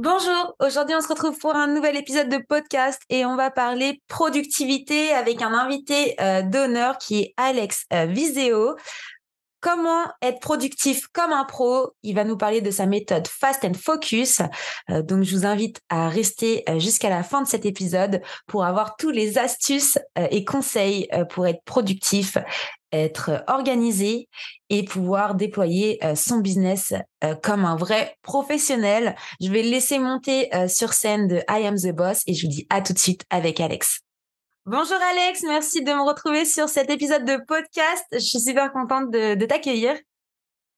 Bonjour, aujourd'hui on se retrouve pour un nouvel épisode de podcast et on va parler productivité avec un invité euh, d'honneur qui est Alex euh, Viseo. Comment être productif comme un pro? Il va nous parler de sa méthode Fast and Focus. Euh, donc, je vous invite à rester jusqu'à la fin de cet épisode pour avoir tous les astuces et conseils pour être productif, être organisé et pouvoir déployer euh, son business euh, comme un vrai professionnel. Je vais le laisser monter euh, sur scène de I Am the Boss et je vous dis à tout de suite avec Alex. Bonjour Alex, merci de me retrouver sur cet épisode de podcast. Je suis super contente de, de t'accueillir.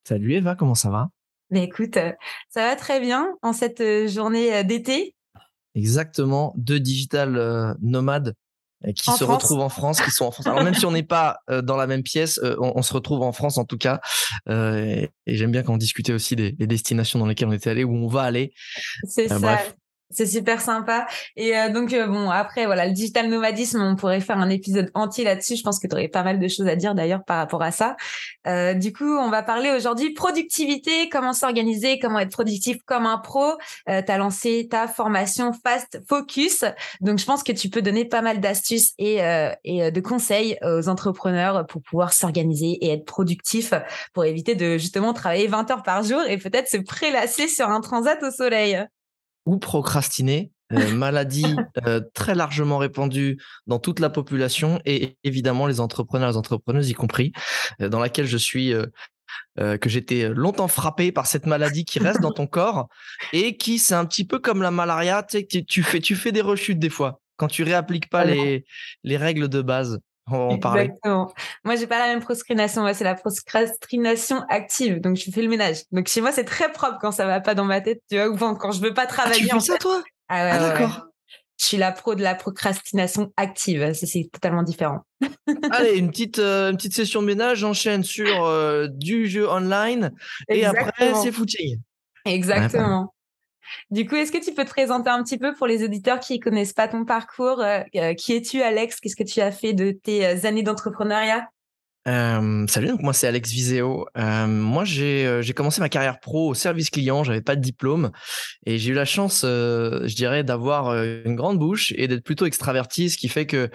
Salut Eva, comment ça va? Mais écoute, ça va très bien en cette journée d'été. Exactement, deux digital nomades qui En se France. retrouvent en France, qui sont en France. Alors même si on n'est pas euh, dans la même pièce, euh, on, on se retrouve en France en tout cas. Euh, et et j'aime bien quand on discutait aussi des, des destinations dans lesquelles on était allé, où on va aller. C'est ça. bref. C'est super sympa. Et euh, donc, euh, bon, après, voilà, le digital nomadisme, on pourrait faire un épisode entier là-dessus. Je pense que tu aurais pas mal de choses à dire d'ailleurs par rapport à ça. Euh, du coup, on va parler aujourd'hui productivité, comment s'organiser, comment être productif comme un pro. Euh, tu as lancé ta formation Fast Focus. Donc, je pense que tu peux donner pas mal d'astuces et, euh, et de conseils aux entrepreneurs pour pouvoir s'organiser et être productif pour éviter de justement travailler 20 heures par jour et peut-être se prélasser sur un transat au soleil. Ou procrastiner, euh, maladie euh, très largement répandue dans toute la population et évidemment les entrepreneurs, les entrepreneuses y compris, euh, dans laquelle je suis. que j'étais longtemps frappé par cette maladie qui reste dans ton corps et qui c'est un petit peu comme la malaria, tu sais, que tu fais tu fais des rechutes des fois quand tu réappliques pas les les règles de base. On va en parler. Exactement. Moi, j'ai pas la même procrastination. Moi, c'est la procrastination active. Donc, je fais le ménage. Donc, chez moi, c'est très propre quand ça va pas dans ma tête, tu vois, ou quand- quand je veux pas Ah, travailler. tu fais en ça fait. toi? Ah ouais, Ah ouais, ouais. d'accord. Je suis la pro de la procrastination active. C'est totalement différent. Allez, une petite euh, une petite session de ménage, j'enchaîne sur euh, du jeu online et après c'est footing. Exactement. Du coup, est-ce que tu peux te présenter un petit peu pour les auditeurs qui connaissent pas ton parcours euh, euh, Qui es-tu, Alex? Qu'est-ce que tu as fait de tes euh, années d'entrepreneuriat? Salut, donc moi c'est Alex Viseo. Moi j'ai commencé ma carrière pro au service client, j'avais pas de diplôme. Et j'ai eu la chance, je dirais, d'avoir une grande bouche et d'être plutôt extraverti, ce qui fait que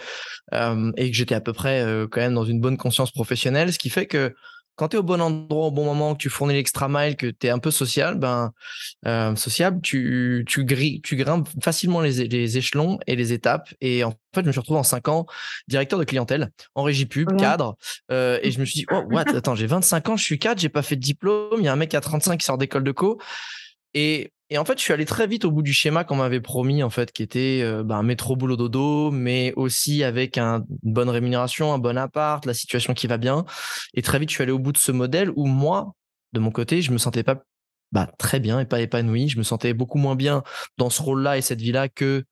et que j'étais à peu près quand même dans une bonne conscience professionnelle, ce qui fait que quand tu es au bon endroit au bon moment, que tu fournis l'extra mile, que tu es un peu social, ben euh, sociable, tu tu grimpes facilement les, les échelons et les étapes et en fait je me suis retrouvé en cinq ans directeur de clientèle en régie pub, Ouais. cadre euh, et je me suis dit, oh, what, attends, j'ai 25 ans, je suis cadre, j'ai pas fait de diplôme, il y a un mec à 35 qui sort d'école de co. Et, et en fait, je suis allé très vite au bout du schéma qu'on m'avait promis, en fait, qui était euh, ben, métro, boulot, dodo, mais aussi avec un, une bonne rémunération, un bon appart, la situation qui va bien. Et très vite, je suis allé au bout de ce modèle où moi, de mon côté, je me sentais pas bah, très bien et pas épanoui. Je me sentais beaucoup moins bien dans ce rôle-là et cette vie-là que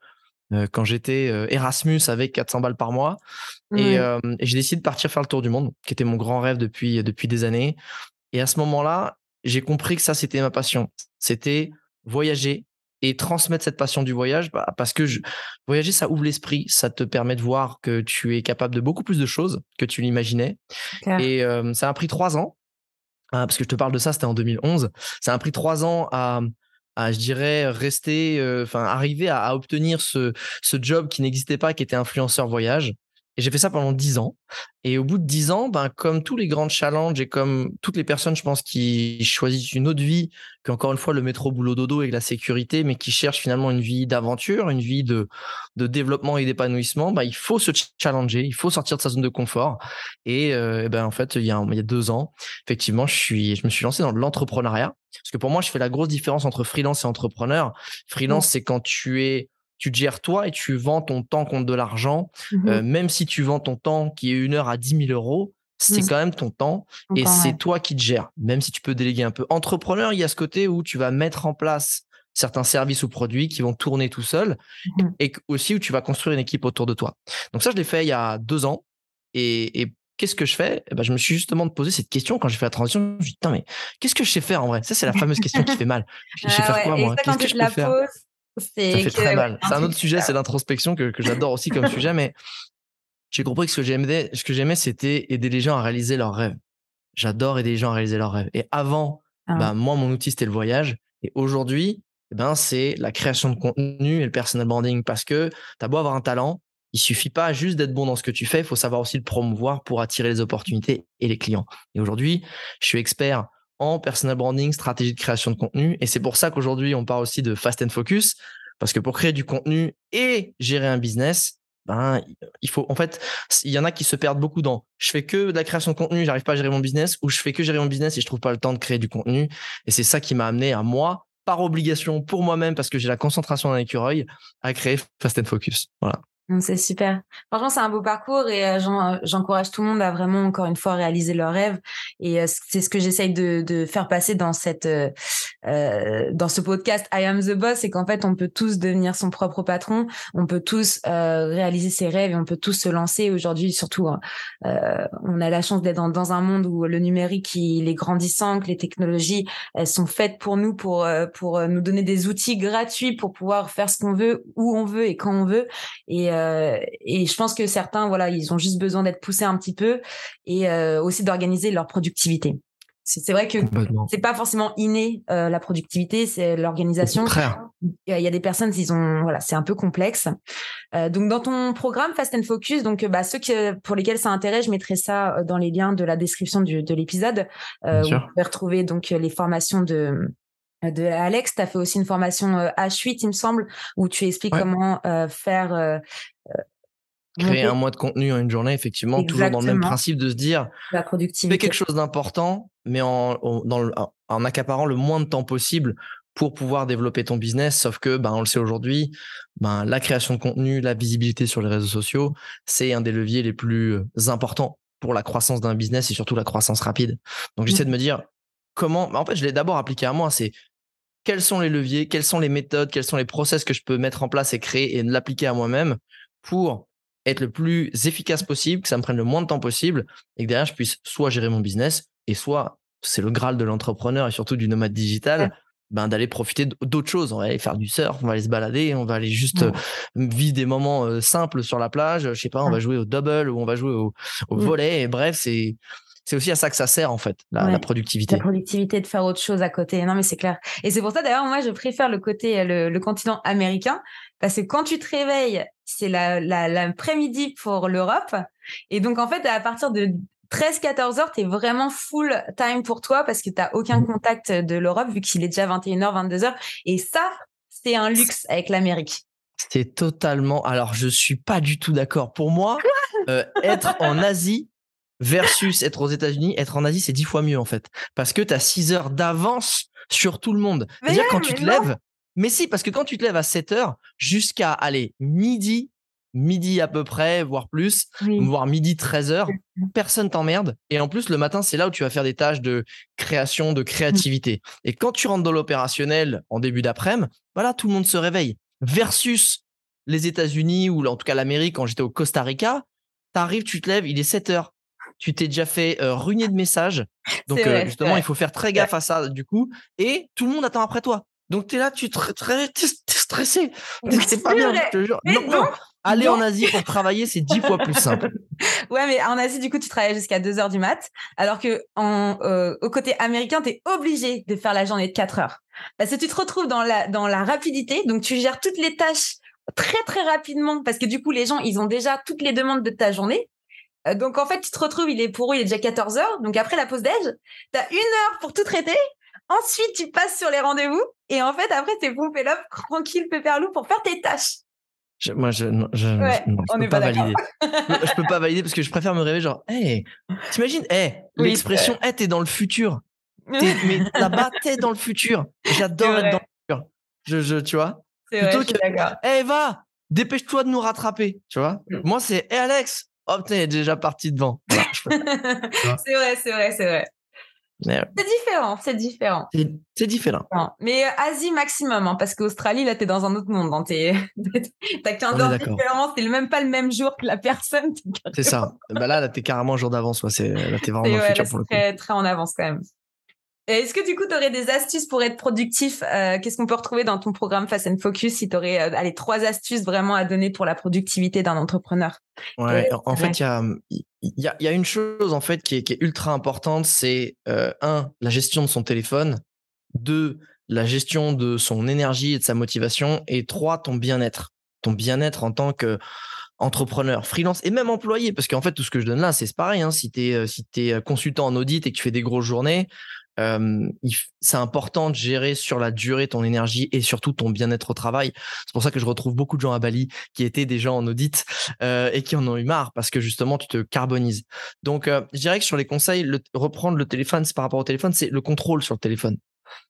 euh, quand j'étais euh, Erasmus avec 400 balles par mois. Et, euh, et j'ai décidé de partir faire le tour du monde, qui était mon grand rêve depuis, depuis des années. Et à ce moment-là, j'ai compris que ça, c'était ma passion. C'était voyager et transmettre cette passion du voyage, bah, parce que je, voyager, ça ouvre l'esprit, ça te permet de voir que tu es capable de beaucoup plus de choses que tu l'imaginais. Et euh, ça a pris trois ans, hein, parce que je te parle de ça, c'était en 2011. Ça a pris trois ans à, à je dirais, rester, euh, enfin, arriver à, à obtenir ce, ce job qui n'existait pas, qui était influenceur voyage. Et j'ai fait ça pendant dix ans. Et au bout de dix ans, ben, comme tous les grands challenges et comme toutes les personnes, je pense, qui choisissent une autre vie qu'encore une fois le métro boulot dodo et la sécurité, mais qui cherchent finalement une vie d'aventure, une vie de, de développement et d'épanouissement, ben, il faut se challenger, il faut sortir de sa zone de confort. Et, euh, ben, en fait, il y, a, il y a deux ans, effectivement, je, suis, je me suis lancé dans l'entrepreneuriat. Parce que pour moi, je fais la grosse différence entre freelance et entrepreneur. Freelance, c'est quand tu es tu te gères toi et tu vends ton temps contre de l'argent. Mhm. Euh, même si tu vends ton temps qui est une heure à 10 000 euros, c'est Mmh. quand même ton temps et c'est ouais. toi qui te gères, même si tu peux déléguer un peu. Entrepreneur, il y a ce côté où tu vas mettre en place certains services ou produits qui vont tourner tout seul Mmh. et aussi où tu vas construire une équipe autour de toi. Donc ça, je l'ai fait il y a deux ans. Et, et qu'est-ce que je fais? Eh ben, Je me suis justement posé cette question quand j'ai fait la transition. Je me suis dit, putain, mais qu'est-ce que je sais faire en vrai Ça, c'est la fameuse question qui fait mal. Je sais Ah faire ouais, quoi, moi? Qu'est-ce que je la peux faire? Poses, Ça c'est fait que, très mal. c'est C'est un autre sujet, c'est l'introspection que, que j'adore aussi comme sujet. Mais j'ai compris que ce que j'aimais, ce que j'aimais, c'était aider les gens à réaliser leurs rêves. J'adore aider les gens à réaliser leurs rêves. Et avant, Ah. bah, moi, mon outil, c'était le voyage. Et aujourd'hui, eh ben, c'est la création de contenu et le personal branding. Parce que tu as beau avoir un talent, il suffit pas juste d'être bon dans ce que tu fais, il faut savoir aussi le promouvoir pour attirer les opportunités et les clients. Et aujourd'hui, je suis expert en personal branding, stratégie de création de contenu. Et c'est pour ça qu'aujourd'hui, on parle aussi de fast and focus. Parce que pour créer du contenu et gérer un business, ben, il faut, en fait, il y en a qui se perdent beaucoup dans je fais que de la création de contenu, j'arrive pas à gérer mon business, ou je fais que gérer mon business et je trouve pas le temps de créer du contenu. Et c'est ça qui m'a amené à moi, par obligation, pour moi-même, parce que j'ai la concentration d'un écureuil, à créer Fast and Focus. Voilà. C'est super. Franchement, c'est un beau parcours et euh, j'en- j'encourage tout le monde à vraiment, encore une fois, réaliser leurs rêves. Et euh, c'est ce que j'essaye de, faire passer dans cette, euh, euh, dans ce podcast I Am the Boss, c'est qu'en fait, on peut tous devenir son propre patron, on peut tous euh, réaliser ses rêves et on peut tous se lancer. Aujourd'hui, surtout, hein, euh, on a la chance d'être dans, dans un monde où le numérique, il est grandissant, que les technologies, elles sont faites pour nous, pour, euh, pour euh, nous donner des outils gratuits pour pouvoir faire ce qu'on veut, où on veut et quand on veut. Et, euh, et je pense que certains, voilà, ils ont juste besoin d'être poussés un petit peu et euh, aussi d'organiser leur productivité. C'est vrai que c'est pas forcément inné euh, la productivité, c'est l'organisation. Il y a des personnes, ils ont, voilà, c'est un peu complexe. Euh, donc dans ton programme Fast and Focus, donc bah, ceux pour lesquels ça intéresse, je mettrai ça dans les liens de la description du, de l'épisode. Euh, où vous pouvez retrouver donc les formations de de Alex. Tu as fait aussi une formation euh, H8, il me semble, où tu expliques Ouais. comment euh, faire euh, Créer un mois de contenu en une journée, effectivement, toujours dans le même principe de se dire la fais quelque chose d'important, mais en, en- dans le- en accaparant le moins de temps possible pour pouvoir développer ton business. Sauf que, ben, on le sait aujourd'hui, ben, la création de contenu, la visibilité sur les réseaux sociaux, c'est un des leviers les plus euh, importants pour la croissance d'un business et surtout la croissance rapide. Donc, j'essaie de me dire comment, en fait, je l'ai d'abord appliqué à moi, c'est quels sont les leviers, quelles sont les méthodes, quels sont les process que je peux mettre en place et créer et l'appliquer à moi-même pour être le plus efficace possible, que ça me prenne le moins de temps possible et que derrière je puisse soit gérer mon business et soit c'est le graal de l'entrepreneur et surtout du nomade digital, Ouais. ben d'aller profiter d'autres choses. On va aller faire du surf, on va aller se balader, on va aller juste Ouais. euh, vivre des moments euh, simples sur la plage. Je sais pas, on va jouer au double ou on va jouer au, au volet. Et bref, c'est c'est aussi à ça que ça sert en fait, la, Ouais. la productivité. la productivité de faire autre chose à côté. Non, mais c'est clair. Et c'est pour ça, d'ailleurs, moi, je préfère le côté, euh, le, le continent américain, parce que quand tu te réveilles, c'est la, la, l'après-midi pour l'Europe. Et donc, en fait, à partir de 13-14 heures, t'es vraiment full time pour toi parce que t'as aucun Mhm. contact de l'Europe vu qu'il est déjà 21h, 22h. Et ça, c'est un luxe avec l'Amérique. C'est totalement. Alors, je suis pas du tout d'accord. Pour moi, euh, être en Asie versus être aux États-Unis, être en Asie, c'est dix fois mieux en fait. Parce que tu as 6 heures d'avance sur tout le monde. C'est-à-dire quand tu te non. lèves. Mais si, parce que quand tu te lèves à 7 heures jusqu'à aller midi, midi à peu près, voire plus, Oui. voire midi 13 heures, personne t'emmerde. Et en plus, le matin, c'est là où tu vas faire des tâches de création, de créativité. Et quand tu rentres dans l'opérationnel en début d'après-midi, voilà, tout le monde se réveille. Versus les États-Unis ou en tout cas l'Amérique, quand j'étais au Costa Rica, t'arrives, tu te lèves, il est 7 heures. Tu t'es déjà fait euh, ruiner de messages. Donc, C'est vrai, euh, c'est justement, il faut faire très gaffe à ça, du coup. Et tout le monde attend après toi. Donc, tu es là, tu t'es stressé. T'es pas C'est bien, je te jure. Mais Non, non. non, Aller en Asie pour travailler, c'est dix fois plus simple. Ouais, mais en Asie, du coup, tu travailles jusqu'à 2 heures du mat, alors que en, euh, au côté américain, tu es obligé de faire la journée de 4 heures. Parce que tu te retrouves dans la, dans la rapidité, donc tu gères toutes les tâches très, très rapidement, parce que du coup, les gens, ils ont déjà toutes les demandes de ta journée. Euh, Donc, en fait, tu te retrouves, il est pour eux, il est déjà 14 heures. Donc, après la pause déj, tu as une heure pour tout traiter. Ensuite, tu passes sur les rendez-vous. Et en fait, après, t'es pompé là, tranquille, pépère pour faire tes tâches. Je- moi, je, non, je, Ouais, non, je peux pas, valider. je peux pas valider parce que je préfère me réveiller genre, hey, t'imagines, hey, Oui, l'expression, hey, t'es dans le futur. Mais là-bas, t'es dans le futur. J'adore être dans le futur. Je, je, tu vois, C'est vrai, Plutôt suis que- hey, va, dépêche-toi de nous rattraper. Tu vois, Mm. moi, c'est, hey, Alex, oh putain, il est déjà parti devant. c'est vrai, c'est vrai, c'est vrai. C'est différent, c'est différent. C'est différent. Mais euh, Asie maximum, hein, parce qu'Australie, là, t'es dans un autre monde. Hein, T'as 15 ans de différence, c'est même pas le même jour que la personne. C'est ça. bah là, là t'es carrément un jour d'avance. Ouais. Là, t'es vraiment dans le futur pour le coup. Très, très en avance quand même. Est-ce que du coup, tu aurais des astuces pour être productif euh, Qu'est-ce qu'on peut retrouver dans ton programme Fast and Focus si tu aurais euh, trois astuces vraiment à donner pour la productivité d'un entrepreneur? Ouais, en fait, il y a, y, a, une chose en fait qui est, qui est ultra importante, c'est euh, un, la gestion de son téléphone, deux, la gestion de son énergie et de sa motivation, et trois, ton bien-être. Ton bien-être en tant que entrepreneur, freelance et même employé, parce qu'en fait, tout ce que je donne là, c'est pareil. Hein, si tu es, si es consultant en audit et que tu fais des grosses journées, c'est important de gérer sur la durée ton énergie et surtout ton bien-être au travail. C'est pour ça que je retrouve beaucoup de gens à Bali qui étaient déjà en audit euh, et qui en ont eu marre parce que justement tu te carbonises. Donc euh, je dirais que sur les conseils, le, reprendre le téléphone, par rapport au téléphone, c'est le contrôle sur le téléphone.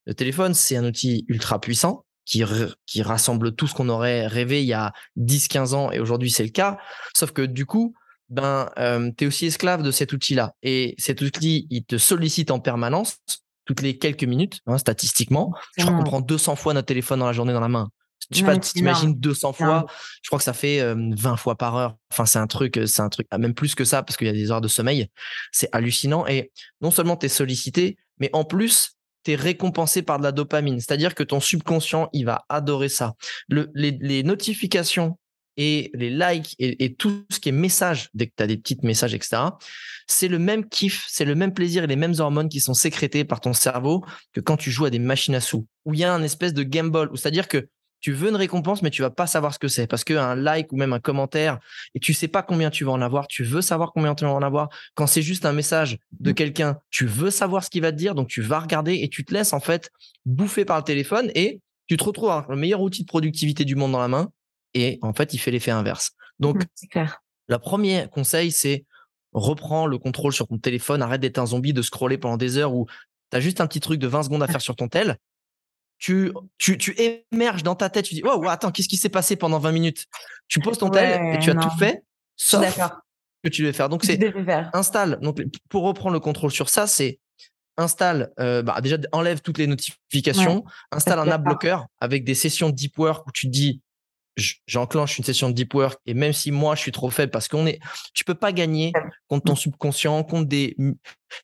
Le téléphone, c'est un outil ultra puissant qui, qui rassemble tout ce qu'on aurait rêvé il y a 10-15 ans et aujourd'hui c'est le cas. Sauf que du coup, ben, euh, tu es aussi esclave de cet outil-là. Et cet outil, il te sollicite en permanence, toutes les quelques minutes, hein, statistiquement. Je crois qu'on prend 200 fois notre téléphone dans la journée dans la main. Je sais pas, tu t'imagines 200 fois, je crois que ça fait 20 fois par heure. Enfin, c'est un truc, c'est un truc, même plus que ça, parce qu'il y a des heures de sommeil. C'est hallucinant. Et non seulement tu es sollicité, mais en plus, tu es récompensé par de la dopamine. C'est-à-dire que ton subconscient, il va adorer ça. Le, les, les notifications et les likes et, tout ce qui est message, dès que tu as des petits messages, etc., c'est le même kiff, c'est le même plaisir et les mêmes hormones qui sont sécrétées par ton cerveau que quand tu joues à des machines à sous, où il y a un espèce de gamble, c'est-à-dire que tu veux une récompense, mais tu vas pas savoir ce que c'est parce qu'un like ou même un commentaire et tu sais pas combien tu vas en avoir, tu veux savoir combien tu vas en avoir. Quand c'est juste un message de mmh. quelqu'un, tu veux savoir ce qu'il va te dire, donc tu vas regarder et tu te laisses en fait bouffer par le téléphone et tu te retrouves avec le meilleur outil de productivité du monde dans la main et en fait, il fait l'effet inverse. Donc, mmh, clair. le premier conseil, c'est reprends le contrôle sur ton téléphone, arrête d'être un zombie, de scroller pendant des heures où tu as juste un petit truc de 20 secondes à faire sur ton tel. Tu, tu, tu émerges dans ta tête, tu dis, oh, attends, qu'est-ce qui s'est passé pendant 20 minutes? Tu poses ton tel et tu as tout fait, sauf que tu devais faire. Donc, c'est installe. Donc, pour reprendre le contrôle sur ça, c'est installe, euh, bah, déjà enlève toutes les notifications, installe un app blocker avec des sessions deep work où tu te dis j'enclenche une session de deep work et même si moi je suis trop faible parce qu'on est tu peux pas gagner contre ton subconscient contre des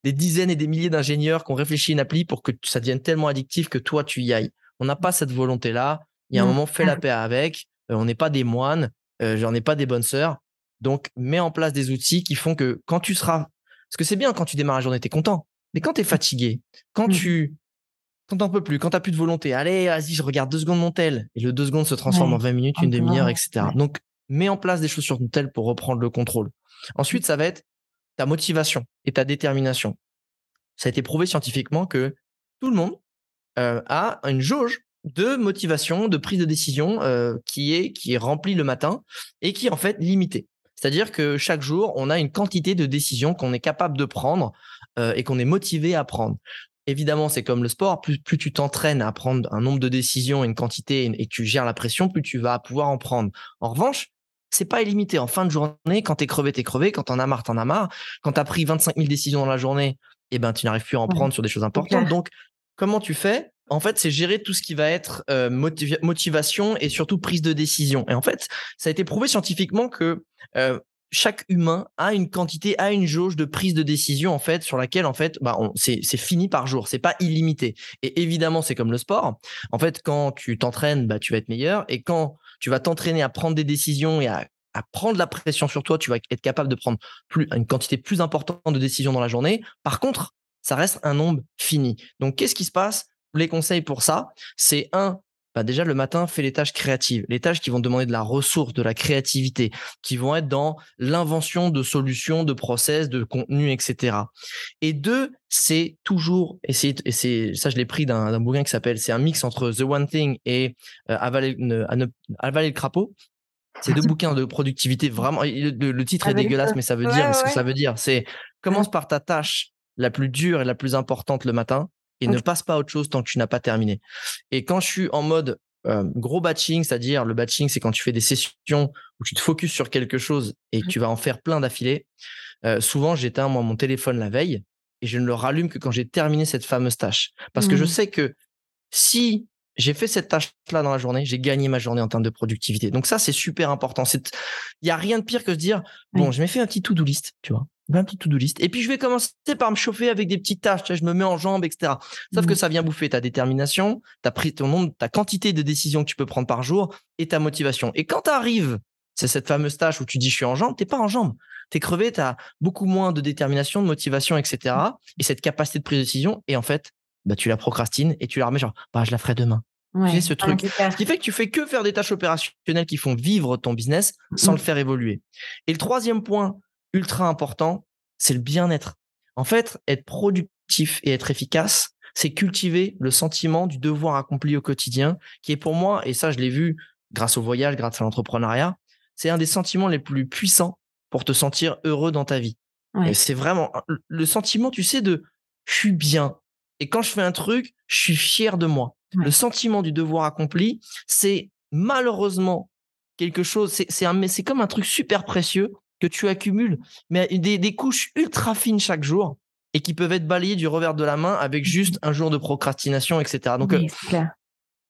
des dizaines et des milliers d'ingénieurs qui ont réfléchi une appli pour que ça devienne tellement addictif que toi tu y ailles. On n'a pas cette volonté là il y a un moment fais la paix avec. Euh, on n'est pas des moines. Euh, j'en ai pas des bonnes sœurs. Donc mets en place des outils qui font que quand tu seras parce que c'est bien quand tu démarres la journée tu es content. Mais quand tu es fatigué quand mmh. tu quand t'en peux plus, quand t'as plus de volonté, allez, vas-y, je regarde deux secondes mon tel. Et le deux secondes se transforme en 20 minutes, une demi-heure, etc. Donc, mets en place des choses sur ton tel pour reprendre le contrôle. Ensuite, ça va être ta motivation et ta détermination. Ça a été prouvé scientifiquement que tout le monde euh, a une jauge de motivation, de prise de décision euh, qui est qui est remplie le matin et qui est en fait limitée. C'est-à-dire que chaque jour, on a une quantité de décisions qu'on est capable de prendre euh, et qu'on est motivé à prendre évidemment, c'est comme le sport. Plus, tu t'entraînes à prendre un nombre de décisions, une quantité, et, tu gères la pression, plus tu vas pouvoir en prendre. En revanche, c'est pas illimité. En fin de journée, quand t'es crevé, t'es crevé. Quand t'en as marre, t'en as marre. Quand t'as pris 25 000 décisions dans la journée, eh ben, tu n'arrives plus à en prendre sur des choses importantes. Donc, comment tu fais? En fait, c'est gérer tout ce qui va être euh, motivation et surtout prise de décision. Et en fait, ça a été prouvé scientifiquement que euh, chaque humain a une quantité, a une jauge de prise de décision en fait sur laquelle en fait bah c'est fini par jour, c'est pas illimité. Et évidemment c'est comme le sport. En fait quand tu t'entraînes, bah tu vas être meilleur et quand tu vas t'entraîner à prendre des décisions et à, à prendre la pression sur toi, tu vas être capable de prendre plus une quantité plus importante de décisions dans la journée. Par contre, ça reste un nombre fini. Donc qu'est-ce qui se passe? Les conseils pour ça, c'est un, bah, déjà le matin, fais les tâches créatives, les tâches qui vont demander de la ressource, de la créativité, qui vont être dans l'invention de solutions, de process, de contenu, etc. Et deux, c'est toujours et c'est ça je l'ai pris d'un bouquin qui s'appelle, c'est un mix entre The One Thing et euh, avaler, le crapaud. C'est deux bouquins de productivité vraiment. Le, titre est dégueulasse, mais ça veut dire ce que ça veut dire. C'est commence par ta tâche la plus dure et la plus importante le matin et ne passe pas à autre chose tant que tu n'as pas terminé. Et quand je suis en mode euh, gros batching, c'est-à-dire le batching, c'est quand tu fais des sessions où tu te focuses sur quelque chose et que tu vas en faire plein d'affilée. Euh, souvent, j'éteins moi mon téléphone la veille et je ne le rallume que quand j'ai terminé cette fameuse tâche. Parce que je mmh. sais que si j'ai fait cette tâche-là dans la journée, j'ai gagné ma journée en termes de productivité. Donc ça, c'est super important. Il n'y a rien de pire que de se dire, bon, je m'ai fait un petit to-do list, tu vois, un petit to-do list. Et puis, je vais commencer par me chauffer avec des petites tâches. Je me mets en jambes, etc. Sauf que mmh. ça vient bouffer ta détermination, ta, ton nombre, ta quantité de décisions que tu peux prendre par jour et ta motivation. Et quand tu arrives, c'est cette fameuse tâche où tu dis je suis en jambes, t'es pas en jambes. T'es crevé, tu as beaucoup moins de détermination, de motivation, etc. Et cette capacité de prise de décision. Et en fait, bah, tu la procrastines et tu la remets genre, bah, je la ferai demain ce truc. Ce qui fait que tu fais que faire des tâches opérationnelles qui font vivre ton business sans le mmh. faire évoluer. Et le troisième point ultra important, c'est le bien-être. En fait, être productif et être efficace, c'est cultiver le sentiment du devoir accompli au quotidien, qui est pour moi, et ça je l'ai vu grâce au voyage, grâce à l'entrepreneuriat, c'est un des sentiments les plus puissants pour te sentir heureux dans ta vie. C'est vraiment le sentiment, tu sais, de je suis bien. Et quand je fais un truc, je suis fier de moi. Le sentiment du devoir accompli, c'est malheureusement quelque chose, c'est comme un truc super précieux que tu accumules, mais des, couches ultra fines chaque jour et qui peuvent être balayées du revers de la main avec mmh juste un jour de procrastination, etc. Donc, euh,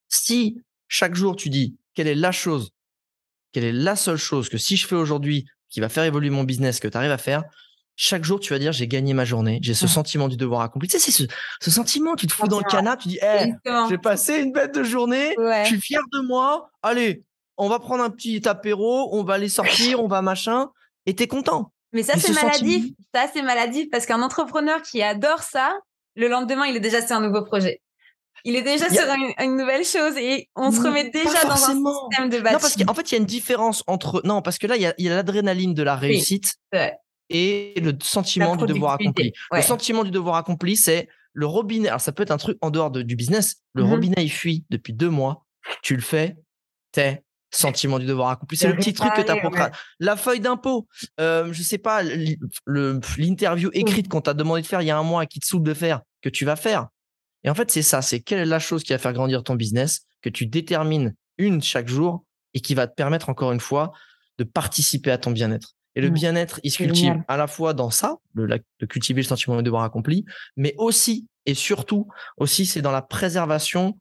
si chaque jour tu dis quelle est la chose, quelle est la seule chose que si je fais aujourd'hui qui va faire évoluer mon business, que tu arrives à faire, chaque jour, tu vas dire j'ai gagné ma journée, j'ai ce sentiment du devoir accompli. Tu sais, c'est ce, sentiment, tu te fous dans le canapé, tu dis hey, j'ai passé une bête de journée, je suis fier de moi. Allez, on va prendre un petit apéro, on va aller sortir, on va machin, et t'es content. Mais ça, c'est maladif. Ça, c'est maladif parce qu'un entrepreneur qui adore ça, le lendemain, il est déjà sur un nouveau projet. Il est déjà sur une, nouvelle chose et on se remet déjà dans un système de bâtiment. Non, parce qu'en fait, il y a une différence entre. Non, parce que là, il y a, l'adrénaline de la réussite et le sentiment du devoir accompli. Le sentiment du devoir accompli, c'est le robinet. Alors, ça peut être un truc en dehors du business. Le mmh robinet, il fuit depuis deux mois. Tu le fais, t'es sentiment du devoir accompli. C'est le petit truc que tu as La feuille d'impôt, euh, je sais pas, l'interview écrite qu'on t'a demandé de faire il y a un mois qui te saoule de faire, que tu vas faire. Et en fait, c'est ça, c'est quelle est la chose qui va faire grandir ton business, que tu détermines une chaque jour et qui va te permettre encore une fois de participer à ton bien-être. Et le bien-être, il se cultive à la fois dans ça, le, de cultiver le sentiment de devoir accompli, mais aussi et surtout aussi, c'est dans la préservation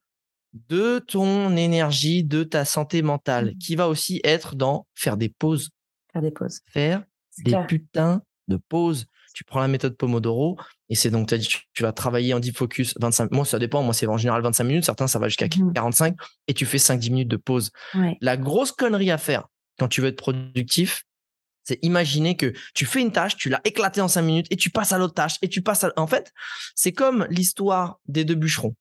de ton énergie, de ta santé mentale, mmh. qui va aussi être dans faire des pauses. Faire des pauses. Faire des putains de pauses. Tu prends la méthode Pomodoro et c'est donc, tu as dit, tu, vas travailler en deep focus 25 Moi, ça dépend. Moi, c'est en général 25 minutes. Certains, ça va jusqu'à 45 mmh. et tu fais 5-10 minutes de pause. La grosse connerie à faire quand tu veux être productif, c'est imaginer que tu fais une tâche, tu l'as éclatée en cinq minutes et tu passes à l'autre tâche et tu passes à... En fait, c'est comme l'histoire des deux bûcherons.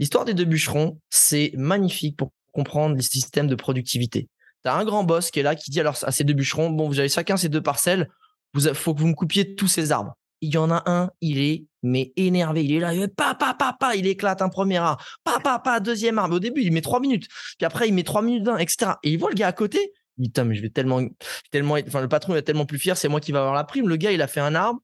L'histoire des deux bûcherons, c'est magnifique pour comprendre les systèmes de productivité. Tu as un grand boss qui est là qui dit alors à ces deux bûcherons, bon, vous avez chacun ces deux parcelles, il faut que vous me coupiez tous ces arbres. Il y en a un, il est mais énervé, il est là, pa pa pa il éclate un premier arbre, pa pa deuxième arbre. Au début, il met trois minutes, puis après il met trois minutes d'un, etc. Et il voit le gars à côté, il dit, mais je vais tellement, tellement, enfin, le patron est tellement plus fier, c'est moi qui vais avoir la prime. Le gars, il a fait un arbre,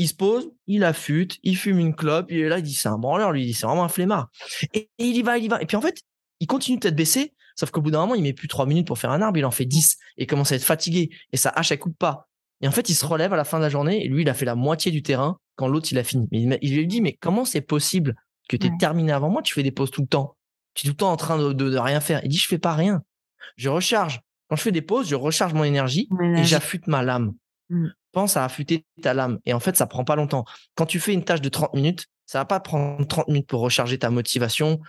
il se pose, il affûte, il fume une clope, il est là, il dit, c'est un branleur, lui, c'est vraiment un flemmard. Et, il y va, il y va. Et puis, en fait, il continue tête baissée, sauf qu'au bout d'un moment, il met plus trois minutes pour faire un arbre, il en fait 10 et il commence à être fatigué et sa hache, elle coupe pas. Et en fait, il se relève à la fin de la journée et lui, il a fait la moitié du terrain quand l'autre, il a fini. Mais il lui dit, mais comment c'est possible que tu aies terminé avant moi? Tu fais des pauses tout le temps. Tu es tout le temps en train de, de rien faire. Il dit, je fais pas rien. Je recharge. Quand je fais des pauses, je recharge mon énergie, et j'affûte ma lame. Mmh. Pense à affûter ta lame. Et en fait, ça prend pas longtemps. Quand tu fais une tâche de 30 minutes, ça va pas prendre 30 minutes pour recharger ta motivation,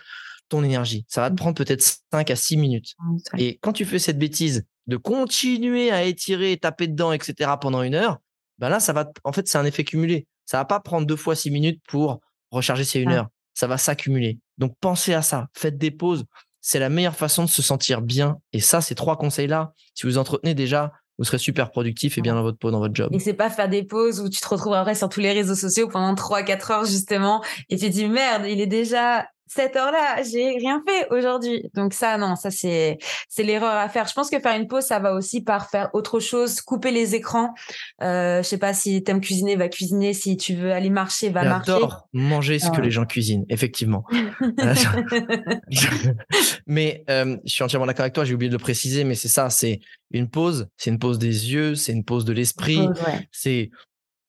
ton énergie. Ça va te mmh. prendre peut-être 5 à 6 minutes. Et quand tu fais cette bêtise de continuer à étirer, taper dedans, etc. pendant une heure, ben là, ça va, en fait, c'est un effet cumulé. Ça va pas prendre deux fois 6 minutes pour recharger ces une heure. Ça va s'accumuler. Donc, pensez à ça. Faites des pauses c'est la meilleure façon de se sentir bien. Et ça, ces trois conseils-là, si vous entretenez déjà, vous serez super productif et bien dans votre peau, dans votre job. Et c'est pas faire des pauses où tu te retrouves après sur tous les réseaux sociaux pendant 3-4 heures justement et tu te dis merde, il est déjà cette heure-là, j'ai rien fait aujourd'hui. Donc ça, non, ça c'est c'est l'erreur à faire. Je pense que faire une pause, ça va aussi par faire autre chose, couper les écrans. Euh, je sais pas si t'aimes cuisiner, va cuisiner. Si tu veux aller marcher, va marcher. manger ce que les gens cuisinent, effectivement. mais euh, je suis entièrement d'accord avec toi. J'ai oublié de le préciser, mais c'est ça. C'est une pause. C'est une pause des yeux. C'est une pause de l'esprit. C'est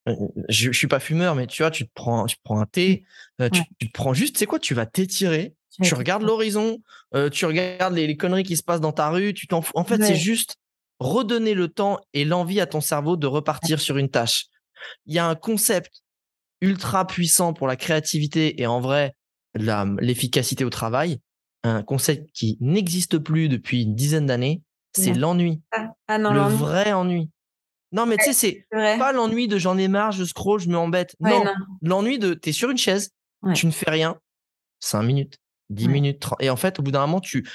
je, je suis pas fumeur, mais tu vois, tu te prends, tu prends un thé, euh, tu, te prends juste, tu sais quoi, tu vas t'étirer, tu regardes l'horizon, euh, tu regardes les, conneries qui se passent dans ta rue, tu t'en fous. En fait, c'est juste redonner le temps et l'envie à ton cerveau de repartir sur une tâche. Il y a un concept ultra puissant pour la créativité et en vrai l'efficacité au travail, un concept qui n'existe plus depuis une dizaine d'années, c'est l'ennui. Ah, ah le vrai ennui. Non, mais tu sais, c'est pas l'ennui de j'en ai marre, je scroll, je me embête. non, l'ennui de t'es sur une chaise, tu ne fais rien, 5 minutes, 10 minutes, 30. Et en fait, au bout d'un moment, tu.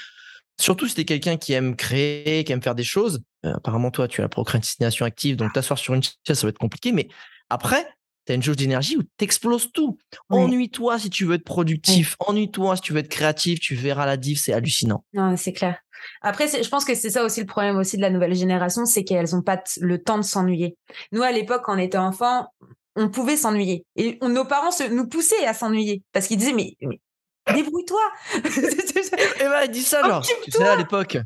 Surtout si t'es quelqu'un qui aime créer, qui aime faire des choses. Euh, apparemment, toi, tu as la procrastination active, donc t'asseoir sur une chaise, ça va être compliqué. Mais après, tu as une jauge d'énergie où tu exploses tout. Ennuie-toi si tu veux être productif. Ennuie-toi si tu veux être créatif. Tu verras la diff, c'est hallucinant. Non, c'est clair. Après, je pense que c'est ça aussi le problème aussi de la nouvelle génération, c'est qu'elles n'ont pas le temps de s'ennuyer. Nous, à l'époque, quand on était enfant, on pouvait s'ennuyer. Et nos parents nous poussaient à s'ennuyer parce qu'ils disaient, mais Débrouille-toi. Et bah, dit ça, genre. Tu sais, à l'époque,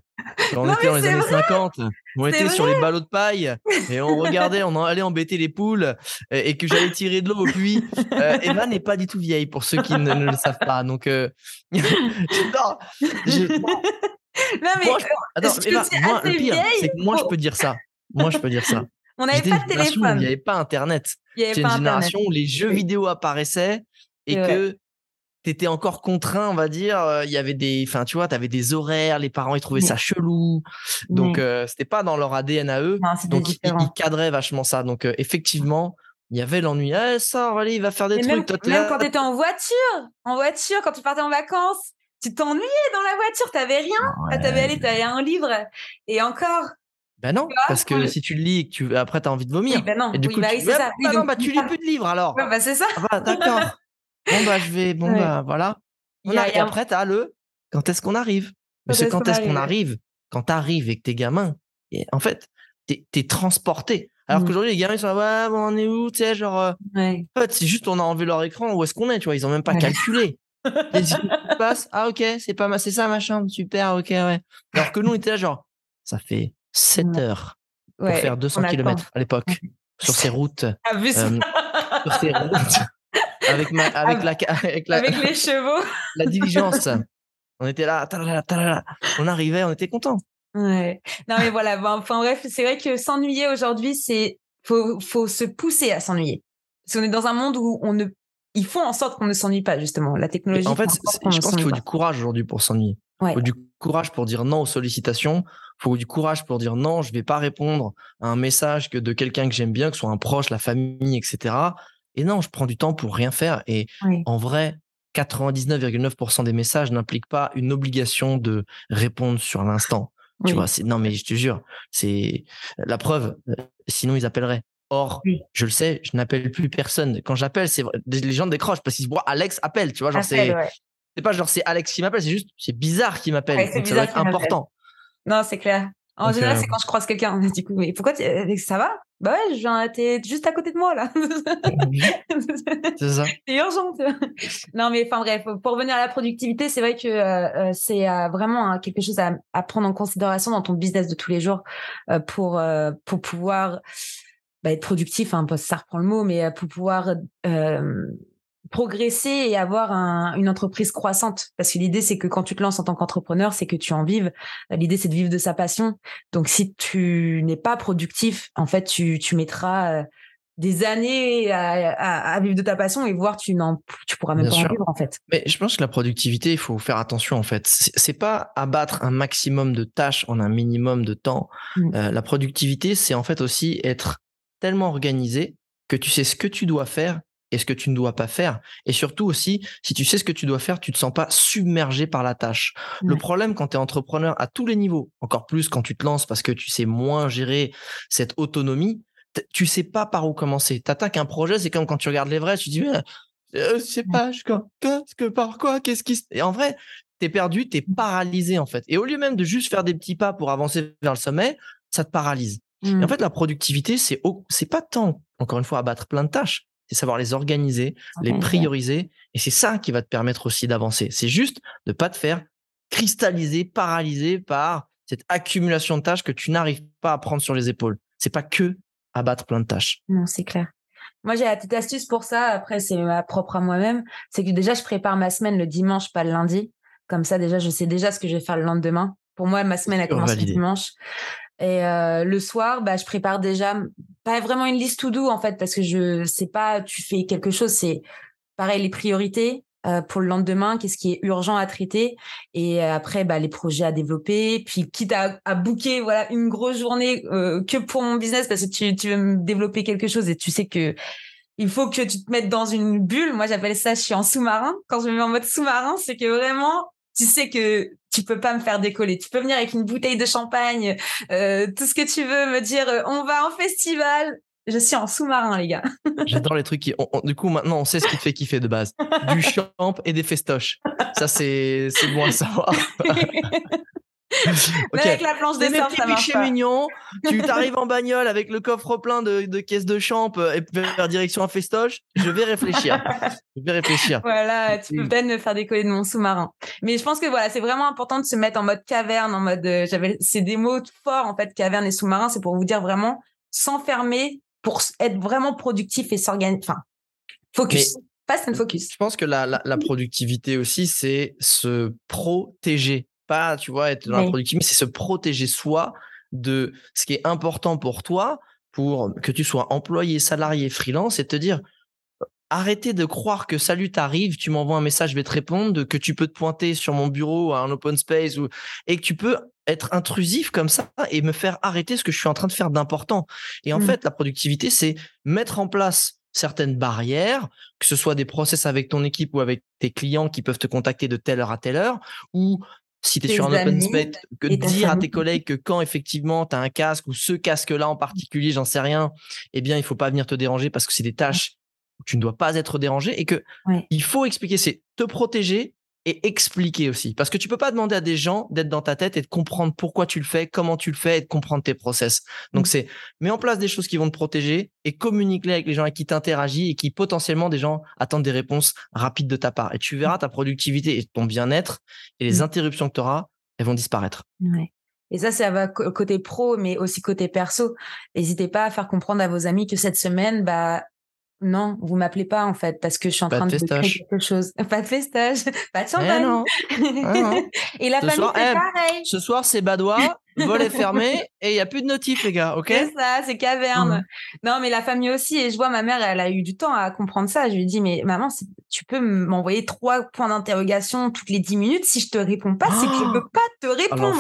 on était dans les années 50, on était sur les ballots de paille et on regardait, on allait embêter les poules et, que j'allais tirer de l'eau au puits. Euh, Eva n'est pas du tout vieille pour ceux qui ne, le savent pas. Donc, euh... non, Non, mais moi, attends, Eva, moi, le pire, c'est que moi, je peux dire ça. Moi, je peux dire ça. On n'avait pas de téléphone. Il n'y avait pas Internet. C'est une génération où les jeux vidéo apparaissaient et que tu étais encore contraint, on va dire. Euh, il y avait des, enfin, tu vois, des horaires, les parents, ils trouvaient ça chelou. Donc, euh, c'était pas dans leur ADN à eux. donc, ils, cadraient vachement ça. Donc, euh, effectivement, il y avait l'ennui. Eh, ça, allez, il va faire des trucs. Même, même quand tu étais en voiture, en voiture, quand tu partais en vacances, tu t'ennuyais dans la voiture, t'avais rien. Ouais. T'avais allé, t'avais un livre. Et encore. Ben non, parce que si tu le lis, tu, après t'as envie de vomir. ben non, et du coup, bah, tu, ça. Ah non, bah, tu lis plus de livres alors. bah, c'est ça. Ah bah, d'accord. Bon, bah, je vais, bon, bah, voilà. On a, et après, t'as le, quand est-ce qu'on arrive? Parce que quand est-ce qu'on arrive? Quand t'arrives et que t'es gamin, et en fait, t'es es transporté. Alors mmh. qu'aujourd'hui, les gamins, ils sont là, ouais, bon, on est où, tu sais, genre, en fait, c'est juste, on a enlevé leur écran, où est-ce qu'on est, tu vois, ils ont même pas calculé. Les passe, ah ok, c'est pas c'est ça ma chambre, super, ok, ouais. Alors que nous, on était là, genre, ça fait 7 heures pour faire 200 km à l'époque, sur ces routes. Ah, euh, sur ces routes. Avec, ma, avec, la, avec, la, avec les chevaux. La diligence. On était là, on arrivait, on était content. Ouais. Non mais voilà, enfin bref, c'est vrai que s'ennuyer aujourd'hui, c'est faut, faut se pousser à s'ennuyer. Parce qu'on est dans un monde où on ne ils font en sorte qu'on ne s'ennuie pas, justement. La technologie. En fait, je pense qu'il faut du courage aujourd'hui pour s'ennuyer. Il faut du courage pour dire non aux sollicitations. Il faut du courage pour dire non, je ne vais pas répondre à un message que de quelqu'un que j'aime bien, que ce soit un proche, la famille, etc. Et non, je prends du temps pour rien faire. Et en vrai, 99,9% des messages n'impliquent pas une obligation de répondre sur l'instant. Tu vois, non, mais je te jure, c'est la preuve. Sinon, ils appelleraient. Or, je le sais, je n'appelle plus personne. Quand j'appelle, c'est les gens décrochent parce qu'ils se voient Alex appelle, tu vois, genre c'est c'est pas genre c'est Alex qui m'appelle, c'est juste c'est bizarre qu'il m'appelle. donc ça va être important. Non, c'est clair. En général, c'est euh, quand je croise quelqu'un. Du coup, mais pourquoi euh, ça va? Bah ouais, je t'es juste à côté de moi là. c'est ça. C'est urgent. Non, mais enfin bref, pour revenir à la productivité, c'est vrai que euh, c'est vraiment hein, quelque chose à, à, prendre en considération dans ton business de tous les jours pour pour pouvoir bah, être productif, hein, ça reprend le mot, mais euh, pour pouvoir euh, progresser et avoir un, une entreprise croissante. Parce que l'idée, c'est que quand tu te lances en tant qu'entrepreneur, c'est que tu en vives. L'idée, c'est de vivre de sa passion. Donc, si tu n'es pas productif, en fait, tu, tu mettras euh, des années à, à, à, vivre de ta passion et voir tu n'en tu pourras même pas en vivre en fait. Mais je pense que la productivité, il faut faire attention en fait. C'est pas abattre un maximum de tâches en un minimum de temps. Mmh. Euh, la productivité, c'est en fait aussi être tellement organisé que tu sais ce que tu dois faire et ce que tu ne dois pas faire. Et surtout aussi, si tu sais ce que tu dois faire, tu te sens pas submergé par la tâche. Le problème quand tu es entrepreneur à tous les niveaux, encore plus quand tu te lances parce que tu sais moins gérer cette autonomie, tu sais pas par où commencer. Tu attaques un projet, c'est comme quand tu regardes l'Everest, tu dis je sais pas, je, qu'est-ce que, par quoi, qu'est-ce qui. Et en vrai, t'es perdu, t'es paralysé en fait. Et au lieu même de juste faire des petits pas pour avancer vers le sommet, ça te paralyse. Et en mmh. fait, la productivité, c'est c'est pas tant, encore une fois, abattre plein de tâches, c'est savoir les organiser, les prioriser, et c'est ça qui va te permettre aussi d'avancer. C'est juste de pas te faire cristalliser, paralyser par cette accumulation de tâches que tu n'arrives pas à prendre sur les épaules. C'est pas que abattre plein de tâches. Non, c'est clair. Moi, j'ai la petite astuce pour ça. Après, c'est ma propre à moi-même. C'est que déjà, je prépare ma semaine le dimanche, pas le lundi. Comme ça, déjà, je sais déjà ce que je vais faire le lendemain. Pour moi, ma semaine, a commencé le dimanche. Et euh, le soir, bah, je prépare déjà pas vraiment une liste tout doux en fait, parce que je sais pas, tu fais quelque chose, c'est pareil les priorités euh, pour le lendemain, qu'est-ce qui est urgent à traiter, et après bah, les projets à développer, puis quitte à, à booker voilà une grosse journée euh, que pour mon business parce que tu, tu veux me développer quelque chose et tu sais que il faut que tu te mettes dans une bulle. Moi, j'appelle ça, je suis en sous-marin. Quand je me mets en mode sous-marin, c'est que vraiment, tu sais que tu peux pas me faire décoller. Tu peux venir avec une bouteille de champagne, euh, tout ce que tu veux, me dire euh, on va en festival. Je suis en sous-marin, les gars. J'adore les trucs qui. du coup, maintenant, on sait ce qui te fait kiffer de base. Du champ et des festoches. Ça, c'est bon à savoir. avec la planche de surf, ça marche pas. mignon. Tu t'arrives en bagnole avec le coffre plein de, de caisses de champ euh, et vers direction un festoche. Je vais réfléchir. je vais réfléchir. Voilà, tu peux peut-être me faire décoller de mon sous-marin. Mais je pense que voilà, c'est vraiment important de se mettre en mode caverne, en mode. Euh, j'avais, c'est des mots forts en fait, caverne et sous-marin. C'est pour vous dire vraiment s'enfermer pour être vraiment productif et s'organiser. Enfin, focus. Fast and focus. Je pense que la, la, la productivité aussi, c'est se protéger pas, tu vois, être dans la productivité, c'est se protéger soi de ce qui est important pour toi, pour que tu sois employé, salarié, freelance, et te dire, arrêtez de croire que salut t'arrive, tu m'envoies un message, je vais te répondre, que tu peux te pointer sur mon bureau à un open space ou, et que tu peux être intrusif comme ça et me faire arrêter ce que je suis en train de faire d'important. Et en mmh. fait, la productivité, c'est mettre en place certaines barrières, que ce soit des process avec ton équipe ou avec tes clients qui peuvent te contacter de telle heure à telle heure, ou si tu es sur un open space, que dire à tes collègues que quand effectivement tu as un casque ou ce casque-là en particulier, j'en sais rien, eh bien, il faut pas venir te déranger parce que c'est des tâches où tu ne dois pas être dérangé et que il faut expliquer, c'est te protéger et expliquer aussi. Parce que tu peux pas demander à des gens d'être dans ta tête et de comprendre pourquoi tu le fais, comment tu le fais et de comprendre tes process. Donc, mmh. c'est mets en place des choses qui vont te protéger et communique-les avec les gens avec qui t'interagis et qui potentiellement des gens attendent des réponses rapides de ta part. Et tu verras ta productivité et ton bien-être et les mmh. interruptions que tu auras, elles vont disparaître. Et ça, ça va côté pro, mais aussi côté perso. N'hésitez pas à faire comprendre à vos amis que cette semaine, bah, non, vous m'appelez pas en fait parce que je suis en train de, créer quelque chose. Pas de festage, pas de eh champagne. non. Ah et la famille c'est eh, pareil. Ce soir c'est badois, volet fermé et il y a plus de notifs les gars, ok? C'est ça, c'est caverne. Non mais la famille aussi et je vois ma mère, elle a eu du temps à comprendre ça. Je lui dis mais maman, tu peux m'envoyer trois points d'interrogation toutes les dix minutes. Si je te réponds pas, c'est que je peux pas te répondre.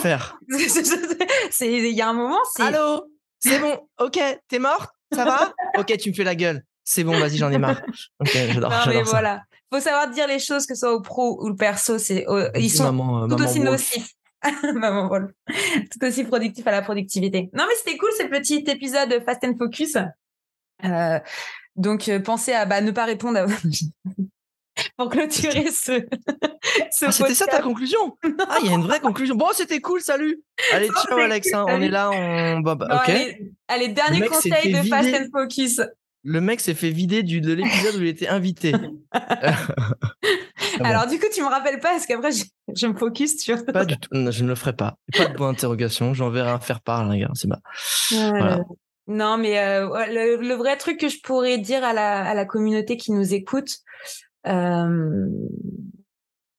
c'est il y a un moment, c'est. Allô, c'est bon, ok, t'es morte, ça va? Ok, tu me fais la gueule c'est bon, vas-y, j'en ai marre. Ok, j'adore. Non, mais voilà. Faut savoir dire les choses, que ce soit au pro ou le perso, c'est, ils sont euh, tout aussi nocifs. maman Tout aussi productif à la productivité. Non, mais c'était cool ce petit épisode Fast and Focus. Euh, donc, euh, pensez à bah, ne pas répondre à... pour clôturer ce, ce ah, C'était ça ta conclusion? Ah, il y a une vraie conclusion. Bon, c'était cool, salut Allez, ciao Alex, hein, on est là, on... Bah, bah, ok. Allez, dernier conseil de Fast and Focus. Le mec s'est fait vider du, de l'épisode où il était invité. Alors, du coup, tu me rappelles pas parce qu'après, je, me focus sur. Pas du tout. je ne le ferai pas. Pas de point d'interrogation. J'enverrai un faire part, les gars. C'est bas. Non, mais euh, le, vrai truc que je pourrais dire à la, à la communauté qui nous écoute, euh,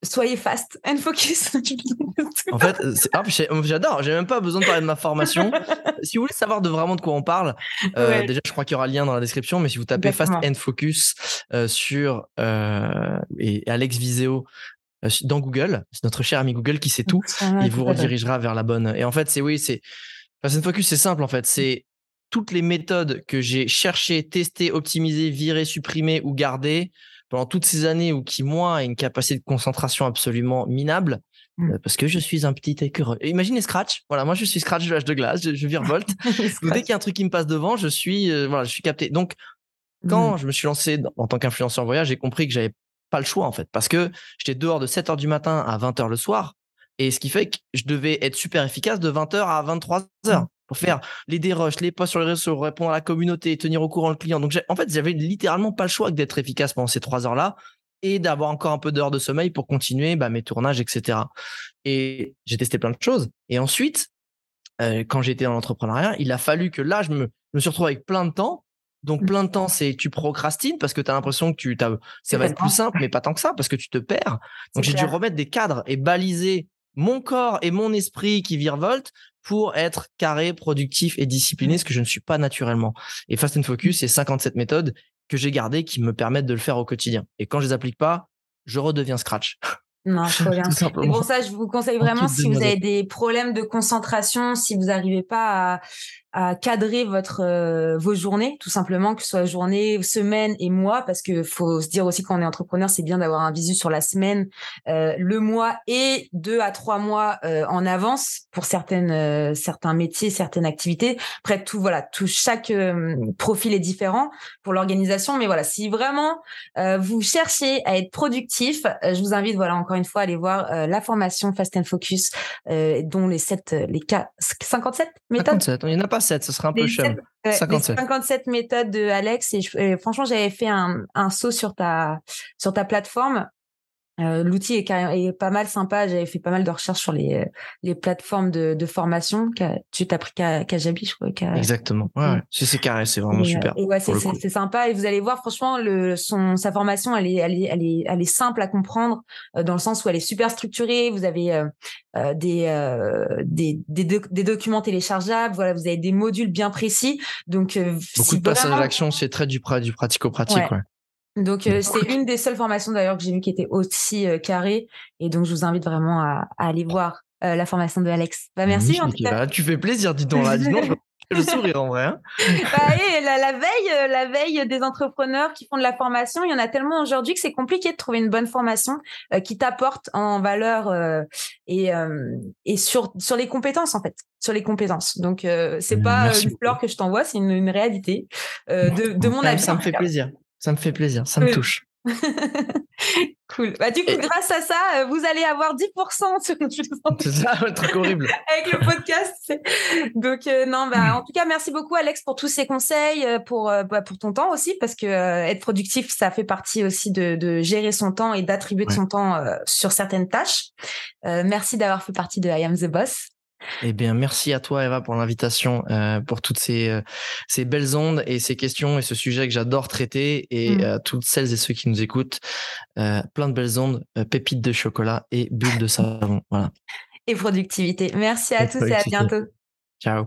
soyez fast and focus. en fait, ah, j'adore. J'ai même pas besoin de parler de ma formation. si vous voulez savoir de vraiment de quoi on parle, euh, déjà, je crois qu'il y aura le lien dans la description. Mais si vous tapez fast and focus euh, sur euh, et Alex Viseo dans Google, c'est notre cher ami Google qui sait tout. il vous redirigera vers la bonne. Et en fait, c'est oui, c'est fast and focus, c'est simple en fait. C'est toutes les méthodes que j'ai cherché, testé, optimisé, viré, supprimé ou gardé pendant toutes ces années où qui, moi, a une capacité de concentration absolument minable, mmh. euh, parce que je suis un petit écureuil. Imaginez Scratch. Voilà, moi, je suis Scratch de l'âge de glace, je, je virevolte. dès qu'il y a un truc qui me passe devant, je suis, euh, voilà, je suis capté. Donc, Quand je me suis lancé en tant qu'influenceur voyage, j'ai compris que j'avais pas le choix en fait, parce que j'étais dehors de 7 heures du matin à 20 heures le soir, et ce qui fait que je devais être super efficace de 20 heures à 23 heures pour faire les déroches, les posts sur les réseaux, répondre à la communauté, tenir au courant le client. Donc en fait, j'avais littéralement pas le choix que d'être efficace pendant ces trois heures-là et d'avoir encore un peu d'heures de sommeil pour continuer bah, mes tournages, etc. Et j'ai testé plein de choses. Et ensuite, euh, quand j'étais dans l'entrepreneuriat, il a fallu que là, je me, me suis retrouvé avec plein de temps. Donc mmh. plein de temps, c'est tu procrastines parce que tu as l'impression que tu ça va être plus simple, mais pas tant que ça parce que tu te perds. Donc j'ai dû remettre des cadres et baliser mon corps et mon esprit qui virevoltent pour être carré, productif et discipliné, ce que je ne suis pas naturellement. Et Fast and Focus, c'est 57 méthodes que j'ai gardées qui me permettent de le faire au quotidien. Et quand je les applique pas, je redeviens scratch. Non, trop bien. C'est pour ça, je vous conseille vraiment si vous avez des problèmes de concentration, si vous n'arrivez pas à, à cadrer votre euh, vos journées, tout simplement, que ce soit journée, semaine et mois, parce que faut se dire aussi quand on est entrepreneur, c'est bien d'avoir un visu sur la semaine, euh, le mois et deux à trois mois euh, en avance pour certaines certains métiers, certaines activités. Après tout, voilà, tout chaque profil est différent pour l'organisation, mais voilà, si vraiment vous cherchez à être productif, je vous invite, voilà, encore une fois, à aller voir la formation Fast and Focus, dont les sept, les cas, 57 méthodes. 57, il n'y en a pas ce serait un peu cher. 57. 57 méthodes de Alex et, franchement j'avais fait un, un, saut sur ta sur ta plateforme euh, l'outil est, est, pas mal sympa. J'avais fait pas mal de recherches sur les, les plateformes de, de formation. Tu t'as pris Kajabi, je crois. Exactement. Ouais, c'est carré, c'est vraiment super. ouais, c'est sympa. Et vous allez voir, franchement, le, son, sa formation, elle est, elle est, elle est, elle est simple à comprendre euh, dans le sens où elle est super structurée. Vous avez euh, des, des, des, des, documents téléchargeables. Voilà, vous avez des modules bien précis. Donc, beaucoup de passages à l'action, c'est très du, du pratico-pratique. Ouais. Donc euh, c'est une des seules formations d'ailleurs que j'ai vu qui était aussi euh, carrée et donc je vous invite vraiment à, aller voir euh, la formation de Alex. Bah merci en tout cas. tu fais plaisir, dis donc là, dis donc. le sourire en vrai. Hein. bah, et la, la, veille, la veille des entrepreneurs qui font de la formation, il y en a tellement aujourd'hui que c'est compliqué de trouver une bonne formation qui t'apporte en valeur et et sur sur les compétences en fait, sur les compétences. Donc c'est pas une fleur que je t'envoie, c'est une, une, réalité de, de mon avis. Ça me fait plaisir. Ça me fait plaisir, ça me touche. cool. Bah, du coup, grâce à ça, euh, vous allez avoir 10% sur C'est ça, un truc horrible. Avec le podcast. Donc, euh, non, bah, en tout cas, merci beaucoup, Alex, pour tous ces conseils, euh, pour, bah, pour ton temps aussi, parce que être productif, ça fait partie aussi de, de gérer son temps et d'attribuer son temps sur certaines tâches. merci d'avoir fait partie de I Am the Boss. Eh bien, merci à toi, Eva, pour l'invitation, euh, pour toutes ces, euh, ces belles ondes et ces questions et ce sujet que j'adore traiter. Et mmh. toutes celles et ceux qui nous écoutent, euh, plein de belles ondes, pépites de chocolat et bulles de savon. Voilà. Et productivité. Merci à tous et à bientôt. Ciao.